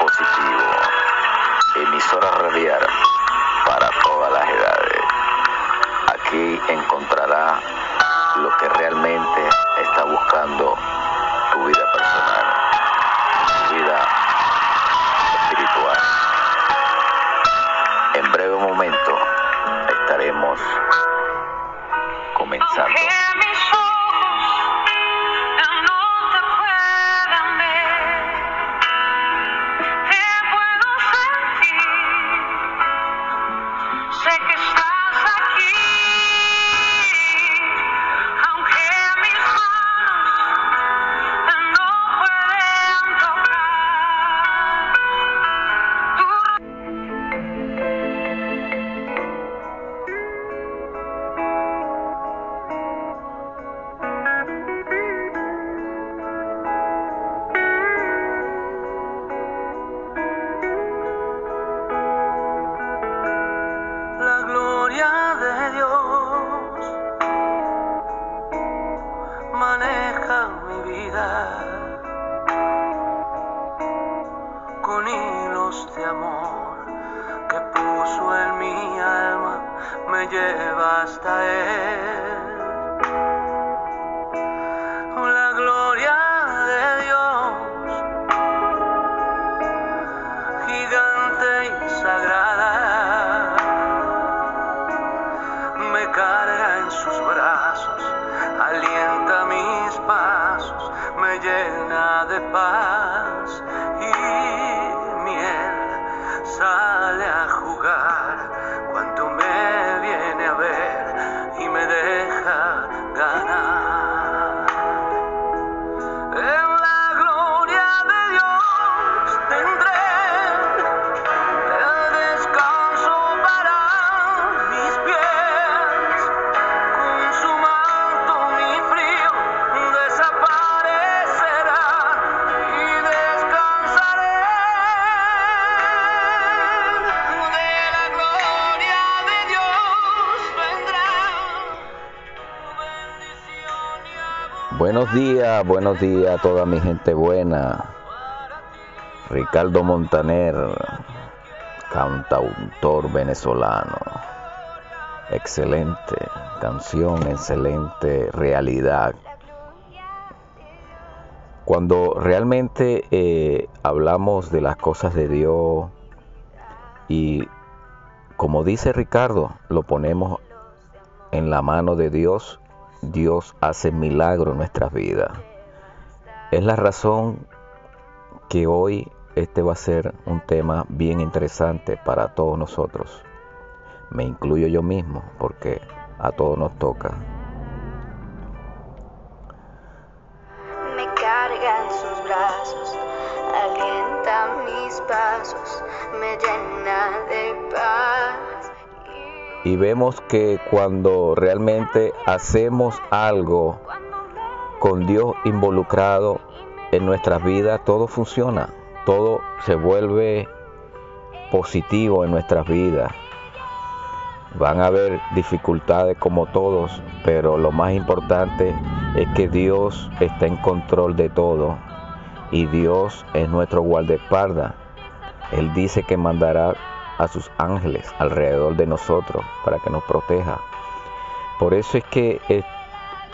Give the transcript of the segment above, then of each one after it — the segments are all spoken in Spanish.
positivo, emisora radial para todas las edades. Aquí encontrará lo que realmente está buscando lleva hasta Él. La gloria de Dios, gigante y sagrada, me carga en sus brazos, alienta mis pasos, me llena de paz. Buenos días, buenos días a toda mi gente buena. Ricardo Montaner, cantautor venezolano. Excelente canción, excelente realidad. Cuando realmente eh, hablamos de las cosas de Dios y como dice Ricardo, lo ponemos en la mano de Dios Dios hace milagro en nuestras vidas. Es la razón que hoy este va a ser un tema bien interesante para todos nosotros. Me incluyo yo mismo porque a todos nos toca. Me carga en sus brazos, alienta mis pasos, me llena de paz y vemos que cuando realmente hacemos algo con Dios involucrado en nuestras vidas, todo funciona, todo se vuelve positivo en nuestras vidas. Van a haber dificultades como todos, pero lo más importante es que Dios está en control de todo y Dios es nuestro guardaespaldas. Él dice que mandará a sus ángeles alrededor de nosotros para que nos proteja. Por eso es que es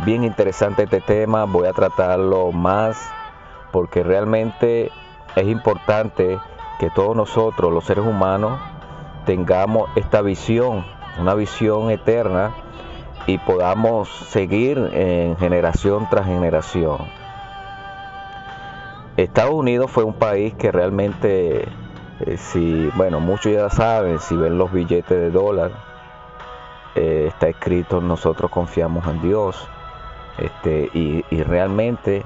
bien interesante este tema, voy a tratarlo más porque realmente es importante que todos nosotros, los seres humanos, tengamos esta visión, una visión eterna y podamos seguir en generación tras generación. Estados Unidos fue un país que realmente eh, si, bueno, muchos ya saben, si ven los billetes de dólar, eh, está escrito nosotros confiamos en Dios. Este, y, realmente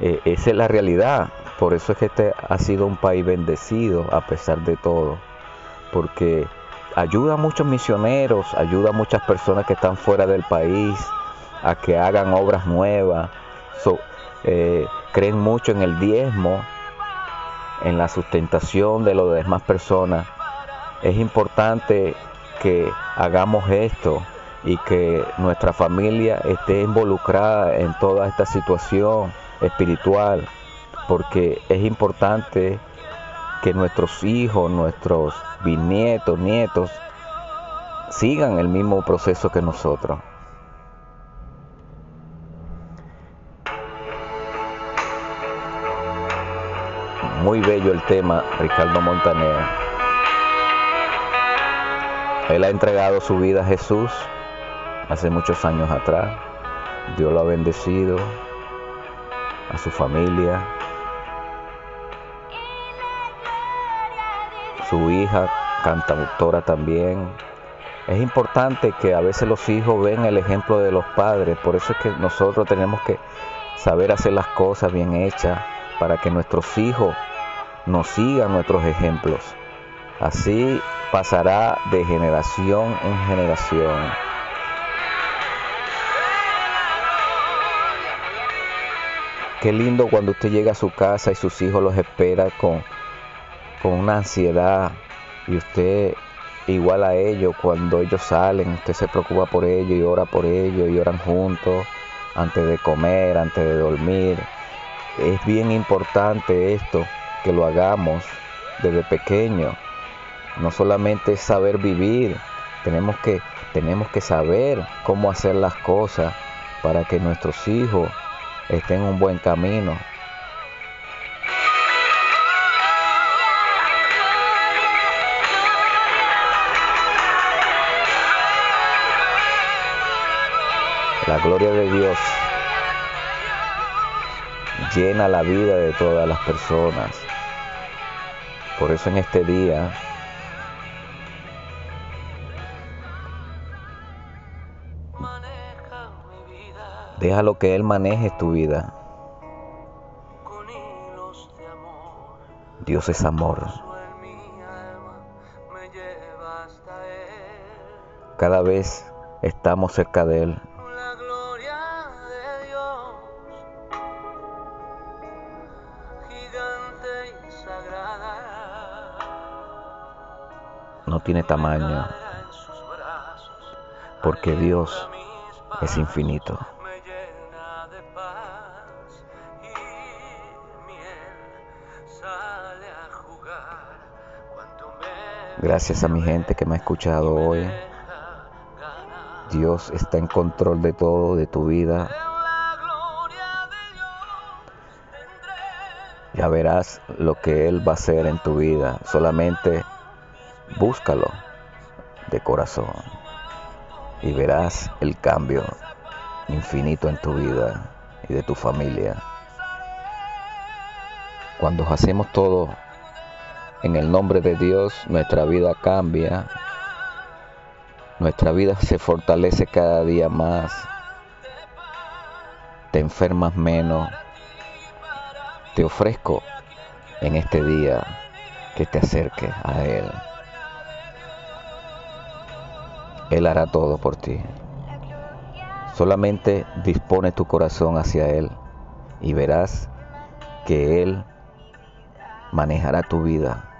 eh, esa es la realidad. Por eso es que este ha sido un país bendecido a pesar de todo. Porque ayuda a muchos misioneros, ayuda a muchas personas que están fuera del país a que hagan obras nuevas. creen mucho en el diezmo en la sustentación de las demás personas, es importante que hagamos esto y que nuestra familia esté involucrada en toda esta situación espiritual, porque es importante que nuestros hijos, nuestros bisnietos, nietos, sigan el mismo proceso que nosotros. Muy bello el tema, Ricardo Montaner. Él ha entregado su vida a Jesús hace muchos años atrás. Dios lo ha bendecido, a su familia, su hija, cantautora también. Es importante que a veces los hijos ven el ejemplo de los padres, por eso es que nosotros tenemos que saber hacer las cosas bien hechas para que nuestros hijos nos sigan nuestros ejemplos. Así pasará de generación en generación. Qué lindo cuando usted llega a su casa y sus hijos los espera con, con una ansiedad y usted igual a ellos cuando ellos salen, usted se preocupa por ellos y ora por ellos y oran juntos antes de comer, antes de dormir. Es bien importante esto, que lo hagamos desde pequeño. No solamente es saber vivir, tenemos que, tenemos que saber cómo hacer las cosas para que nuestros hijos esté en un buen camino. La gloria de Dios llena la vida de todas las personas. Por eso en este día Déjalo que Él maneje tu vida. Dios es amor. Cada vez estamos cerca de Él. Tiene tamaño, porque Dios es infinito. Gracias a mi gente que me ha escuchado hoy. Dios está en control de todo, de tu vida. Ya verás lo que Él va a hacer en tu vida. Solamente búscalo de corazón y verás el cambio infinito en tu vida y de tu familia. Cuando hacemos todo en el nombre de Dios nuestra vida cambia, nuestra vida se fortalece cada día más, te enfermas menos. Te ofrezco en este día que te acerques a Él. Él hará todo por ti. Solamente dispone tu corazón hacia Él y verás que Él manejará tu vida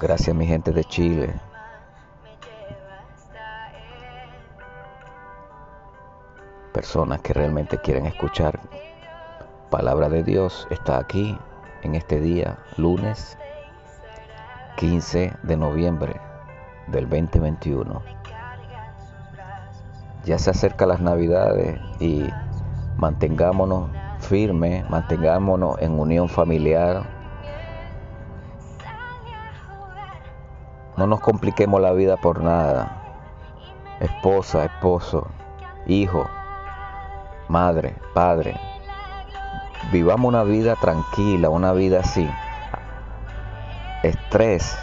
Gracias mi gente de Chile. Personas que realmente quieren escuchar palabra de Dios está aquí en este día, lunes 15 de noviembre del 2021. Ya se acerca las navidades y mantengámonos firmes, mantengámonos en unión familiar, No nos compliquemos la vida por nada. Esposa, esposo, hijo, madre, padre. Vivamos una vida tranquila, una vida así. Estrés.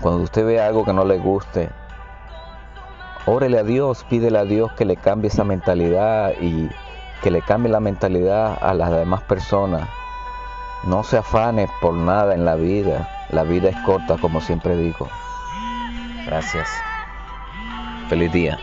Cuando usted ve algo que no le guste, órele a Dios, pídele a Dios que le cambie esa mentalidad y que le cambie la mentalidad a las demás personas. No se afane por nada en la vida. La vida es corta, como siempre digo. Gracias. Feliz día.